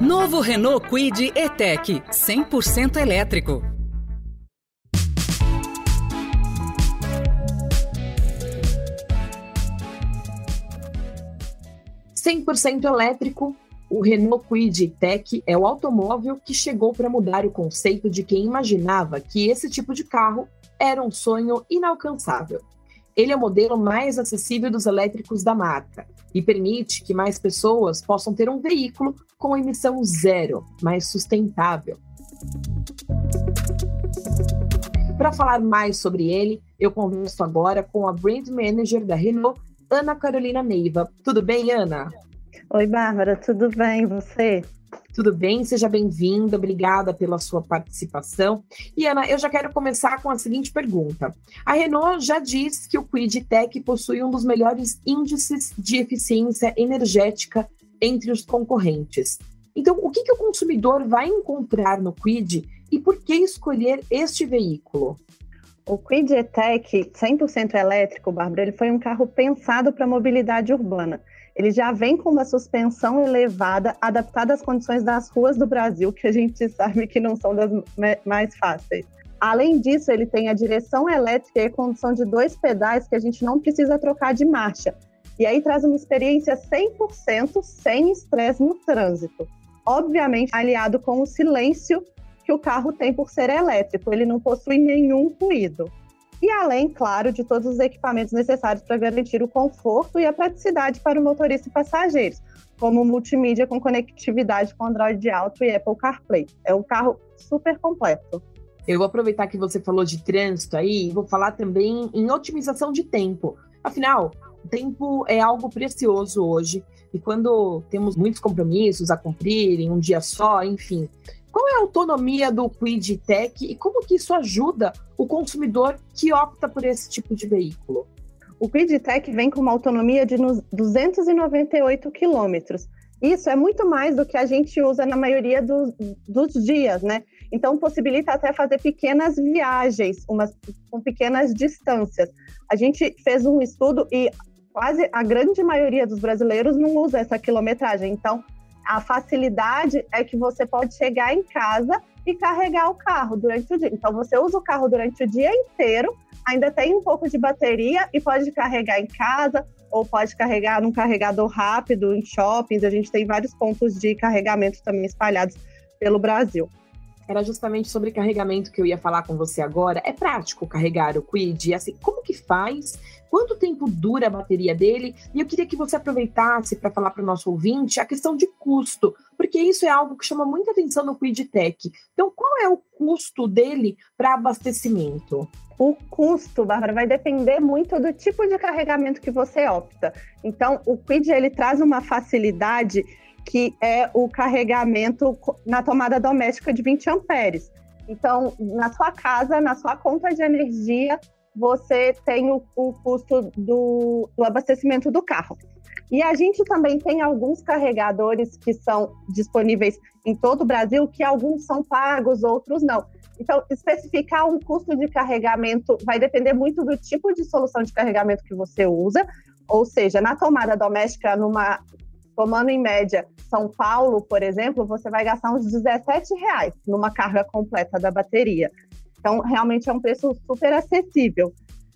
Novo Renault Kwid E-Tech 100% elétrico. Cem por cento elétrico, o Renault Kwid E-Tech é o automóvel que chegou para mudar o conceito de quem imaginava que esse tipo de carro era um sonho inalcançável. Ele é o modelo mais acessível dos elétricos da marca e permite que mais pessoas possam ter um veículo com emissão zero, mais sustentável. Para falar mais sobre ele, eu converso agora com a Brand Manager da Renault, Ana Carolina Neiva. Tudo bem, Ana? Oi, Bárbara, tudo bem? você? Tudo bem? Seja bem-vinda, obrigada pela sua participação. E Ana, eu já quero começar com a seguinte pergunta. A Renault já diz que o Quid Tech possui um dos melhores índices de eficiência energética entre os concorrentes. Então, o que, que o consumidor vai encontrar no Quid e por que escolher este veículo? O Quid E-Tech 100% elétrico, Bárbara, ele foi um carro pensado para mobilidade urbana ele já vem com uma suspensão elevada, adaptada às condições das ruas do Brasil, que a gente sabe que não são das mais fáceis. Além disso, ele tem a direção elétrica e a condução de dois pedais que a gente não precisa trocar de marcha. E aí traz uma experiência 100% sem estresse no trânsito. Obviamente, aliado com o silêncio que o carro tem por ser elétrico, ele não possui nenhum ruído e além, claro, de todos os equipamentos necessários para garantir o conforto e a praticidade para o motorista e passageiros, como multimídia com conectividade com Android Auto e Apple CarPlay. É um carro super completo. Eu vou aproveitar que você falou de trânsito aí e vou falar também em otimização de tempo. Afinal, tempo é algo precioso hoje e quando temos muitos compromissos a cumprir em um dia só, enfim, qual é a autonomia do Quid Tech e como que isso ajuda o consumidor que opta por esse tipo de veículo? O Quid Tech vem com uma autonomia de 298 quilômetros. Isso é muito mais do que a gente usa na maioria dos, dos dias, né? Então, possibilita até fazer pequenas viagens, umas, com pequenas distâncias. A gente fez um estudo e quase a grande maioria dos brasileiros não usa essa quilometragem. Então, a facilidade é que você pode chegar em casa e carregar o carro durante o dia. Então, você usa o carro durante o dia inteiro, ainda tem um pouco de bateria e pode carregar em casa ou pode carregar num carregador rápido em shoppings. A gente tem vários pontos de carregamento também espalhados pelo Brasil. Era justamente sobre carregamento que eu ia falar com você agora. É prático carregar o Quid? Assim, como que faz? Quanto tempo dura a bateria dele? E eu queria que você aproveitasse para falar para o nosso ouvinte a questão de custo, porque isso é algo que chama muita atenção no Quid Tech. Então, qual é o custo dele para abastecimento? O custo, Bárbara, vai depender muito do tipo de carregamento que você opta. Então, o Quid ele traz uma facilidade que é o carregamento na tomada doméstica de 20 amperes. Então, na sua casa, na sua conta de energia, você tem o, o custo do, do abastecimento do carro. E a gente também tem alguns carregadores que são disponíveis em todo o Brasil, que alguns são pagos, outros não. Então, especificar um custo de carregamento vai depender muito do tipo de solução de carregamento que você usa. Ou seja, na tomada doméstica, numa tomando em média São Paulo, por exemplo, você vai gastar uns 17 reais numa carga completa da bateria. Então, realmente é um preço super acessível.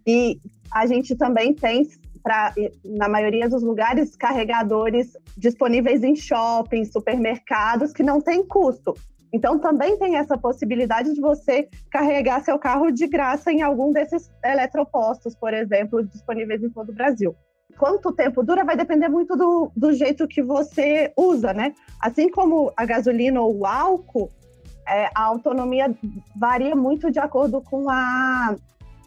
E a gente também tem, pra, na maioria dos lugares, carregadores disponíveis em shoppings, supermercados, que não tem custo. Então, também tem essa possibilidade de você carregar seu carro de graça em algum desses eletropostos, por exemplo, disponíveis em todo o Brasil quanto tempo dura vai depender muito do, do jeito que você usa, né? Assim como a gasolina ou o álcool, é, a autonomia varia muito de acordo com a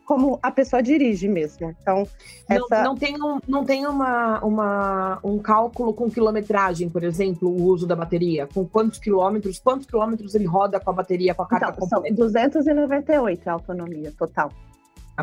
como a pessoa dirige mesmo. Então, essa... não, não tem, um, não tem uma, uma, um cálculo com quilometragem, por exemplo, o uso da bateria? Com quantos quilômetros, quantos quilômetros ele roda com a bateria, com a carga então, completa? São 298 a autonomia total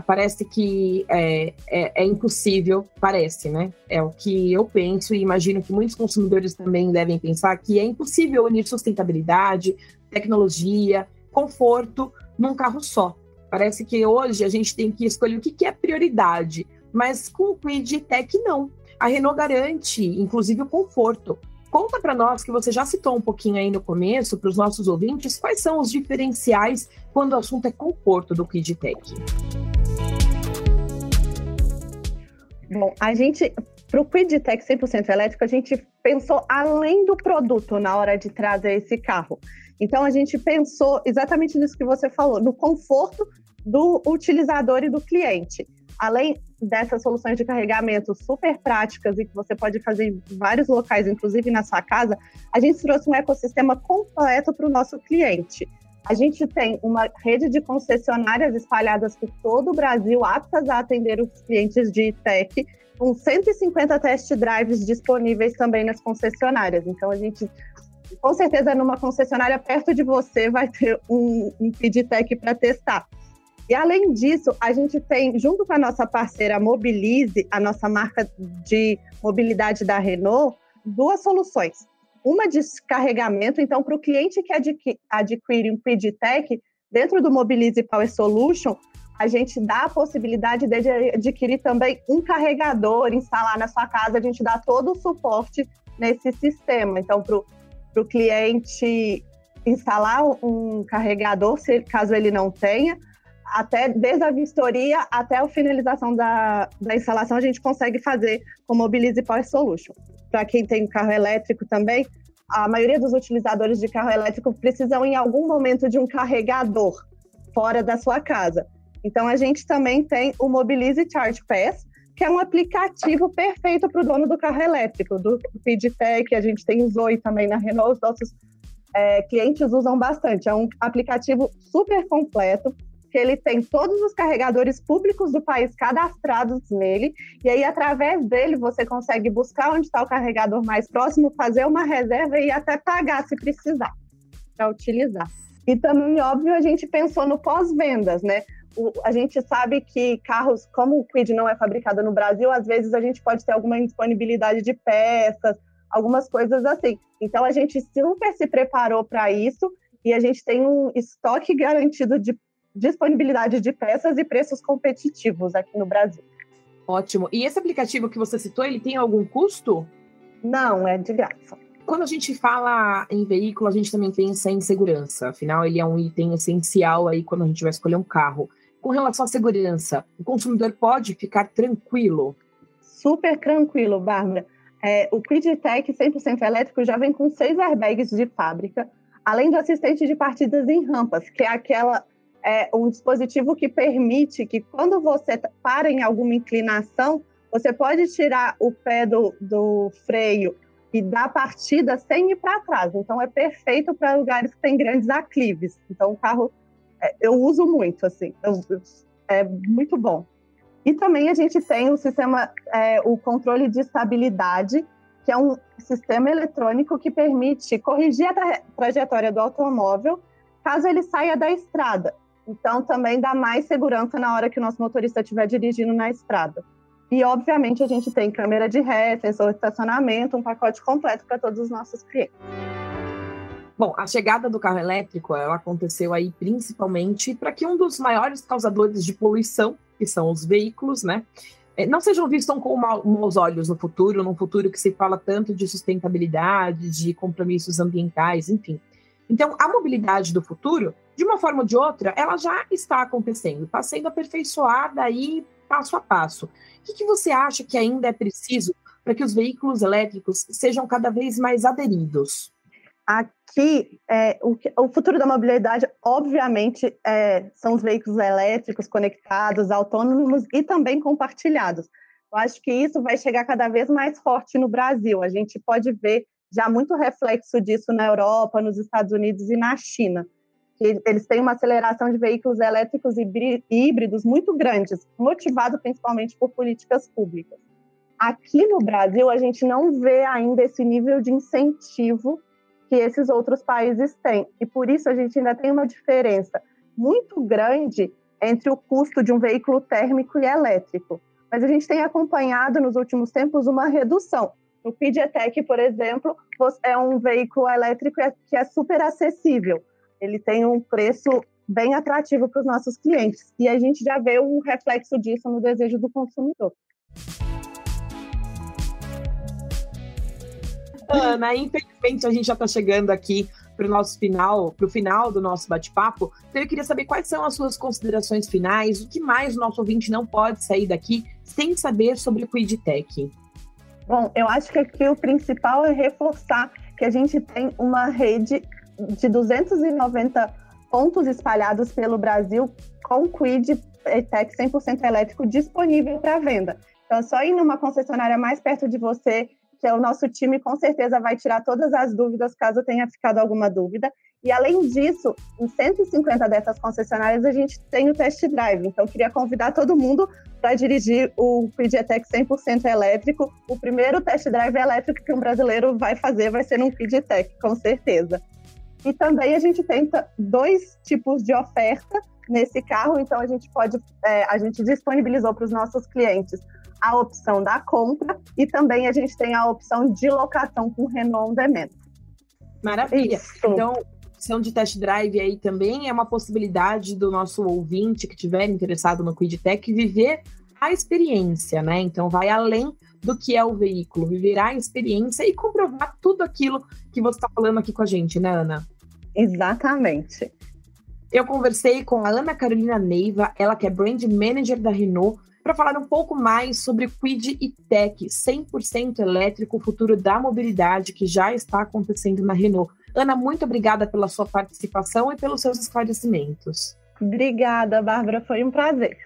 parece que é, é, é, impossível, parece, né? É o que eu penso e imagino que muitos consumidores também devem pensar que é impossível unir sustentabilidade, tecnologia, conforto num carro só. Parece que hoje a gente tem que escolher o que, que é prioridade, mas com o Quid Tech não. A Renault garante, inclusive, o conforto. conta para nós que você já citou um pouquinho aí no começo, para os nossos ouvintes, quais são os diferenciais quando o assunto é conforto do KidTech. Bom, a gente, para o QuidTech 100% elétrico, a gente pensou além do produto na hora de trazer esse carro. Então, a gente pensou exatamente nisso que você falou, no conforto do utilizador e do cliente. Além dessas soluções de carregamento super práticas e que você pode fazer em vários locais, inclusive na sua casa, a gente trouxe um ecossistema completo para o nosso cliente. A gente tem uma rede de concessionárias espalhadas por todo o Brasil, aptas a atender os clientes de tech, com 150 test drives disponíveis também nas concessionárias. Então, a gente, com certeza, numa concessionária perto de você, vai ter um, um feedtech para testar. E além disso, a gente tem, junto com a nossa parceira Mobilize, a nossa marca de mobilidade da Renault, duas soluções. Uma de carregamento, então, para o cliente que adquire um PidTech, dentro do Mobilize Power Solution, a gente dá a possibilidade de adquirir também um carregador, instalar na sua casa, a gente dá todo o suporte nesse sistema. Então, para o cliente instalar um carregador, se, caso ele não tenha, até desde a vistoria até a finalização da, da instalação, a gente consegue fazer com Mobilize Power Solution. Para quem tem carro elétrico também, a maioria dos utilizadores de carro elétrico precisam em algum momento de um carregador fora da sua casa. Então a gente também tem o Mobilize Charge Pass, que é um aplicativo perfeito para o dono do carro elétrico, do Feedtech, a gente tem o Zoe também na Renault, os nossos é, clientes usam bastante. É um aplicativo super completo, que ele tem todos os carregadores públicos do país cadastrados nele, e aí através dele você consegue buscar onde está o carregador mais próximo, fazer uma reserva e até pagar se precisar para utilizar. E também, óbvio, a gente pensou no pós-vendas, né? O, a gente sabe que carros, como o Quid não é fabricado no Brasil, às vezes a gente pode ter alguma indisponibilidade de peças, algumas coisas assim. Então a gente super se preparou para isso e a gente tem um estoque garantido de disponibilidade de peças e preços competitivos aqui no Brasil. Ótimo. E esse aplicativo que você citou, ele tem algum custo? Não, é de graça. Quando a gente fala em veículo, a gente também pensa em segurança. Afinal, ele é um item essencial aí quando a gente vai escolher um carro. Com relação à segurança, o consumidor pode ficar tranquilo? Super tranquilo, Bárbara. É, o QuidTech 100% elétrico já vem com seis airbags de fábrica, além do assistente de partidas em rampas, que é aquela é um dispositivo que permite que quando você para em alguma inclinação, você pode tirar o pé do, do freio e dar partida sem ir para trás. Então é perfeito para lugares que tem grandes aclives. Então o carro é, eu uso muito assim, eu, é muito bom. E também a gente tem o sistema, é, o controle de estabilidade, que é um sistema eletrônico que permite corrigir a tra trajetória do automóvel caso ele saia da estrada. Então, também dá mais segurança na hora que o nosso motorista estiver dirigindo na estrada. E, obviamente, a gente tem câmera de ré, sensor de estacionamento, um pacote completo para todos os nossos clientes. Bom, a chegada do carro elétrico aconteceu aí principalmente para que um dos maiores causadores de poluição, que são os veículos, né, eh, não sejam vistos com maus olhos no futuro, num futuro que se fala tanto de sustentabilidade, de compromissos ambientais, enfim. Então, a mobilidade do futuro de uma forma ou de outra, ela já está acontecendo, está sendo aperfeiçoada aí passo a passo. O que, que você acha que ainda é preciso para que os veículos elétricos sejam cada vez mais aderidos? Aqui, é, o, o, futuro da mobilidade, obviamente, é, são os veículos elétricos conectados, autônomos e também compartilhados. Eu acho que isso vai chegar cada vez mais forte no Brasil. A gente pode ver já muito reflexo disso na Europa, nos Estados Unidos e na China que eles têm uma aceleração de veículos elétricos e híbridos muito grandes, motivado principalmente por políticas públicas. Aqui no Brasil, a gente não vê ainda esse nível de incentivo que esses outros países têm. E por isso a gente ainda tem uma diferença muito grande entre o custo de um veículo térmico e elétrico. Mas a gente tem acompanhado nos últimos tempos uma redução. O Pidgetec, por exemplo, é um veículo elétrico que é super acessível ele tem um preço bem atrativo para os nossos clientes. E a gente já vê o reflexo disso no desejo do consumidor. Ana, infelizmente a gente já está chegando aqui para o nosso final, para o final do nosso bate-papo. Então eu queria saber quais são as suas considerações finais, o que mais o nosso ouvinte não pode sair daqui sem saber sobre o QuidTech. Bom, eu acho que aqui o principal é reforçar que a gente tem uma rede de 290 pontos espalhados pelo Brasil com Quid Tech 100% elétrico disponível para venda. Então, é só ir numa concessionária mais perto de você, que é o nosso time com certeza vai tirar todas as dúvidas, caso tenha ficado alguma dúvida. E além disso, em 150 dessas concessionárias a gente tem o test drive. Então, queria convidar todo mundo para dirigir o Quidtech 100% elétrico. O primeiro test drive elétrico que um brasileiro vai fazer vai ser no Quidtech, com certeza. E também a gente tenta dois tipos de oferta nesse carro, então a gente pode, é, a gente disponibilizou para os nossos clientes a opção da compra e também a gente tem a opção de locação com Renault On Demand. Maravilha. Isso. Então, opção de test drive aí também é uma possibilidade do nosso ouvinte que estiver interessado no QuidTech viver a experiência, né? Então vai além do que é o veículo, viver a experiência e comprovar tudo aquilo que você está falando aqui com a gente, né, Ana? Exatamente. Eu conversei com a Ana Carolina Neiva, ela que é Brand Manager da Renault, para falar um pouco mais sobre Quid e Tech, 100% elétrico, o futuro da mobilidade que já está acontecendo na Renault. Ana, muito obrigada pela sua participação e pelos seus esclarecimentos. Obrigada, Bárbara, foi um prazer.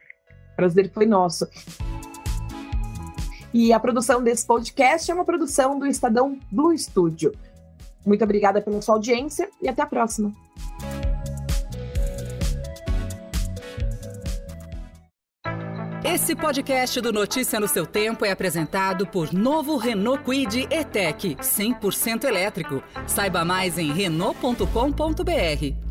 Prazer foi nosso. E a produção desse podcast é uma produção do Estadão Blue Studio. Muito obrigada pela sua audiência e até a próxima. Esse podcast do Notícia no seu Tempo é apresentado por novo Renault Quid E-Tech 100% elétrico. Saiba mais em Renault.com.br.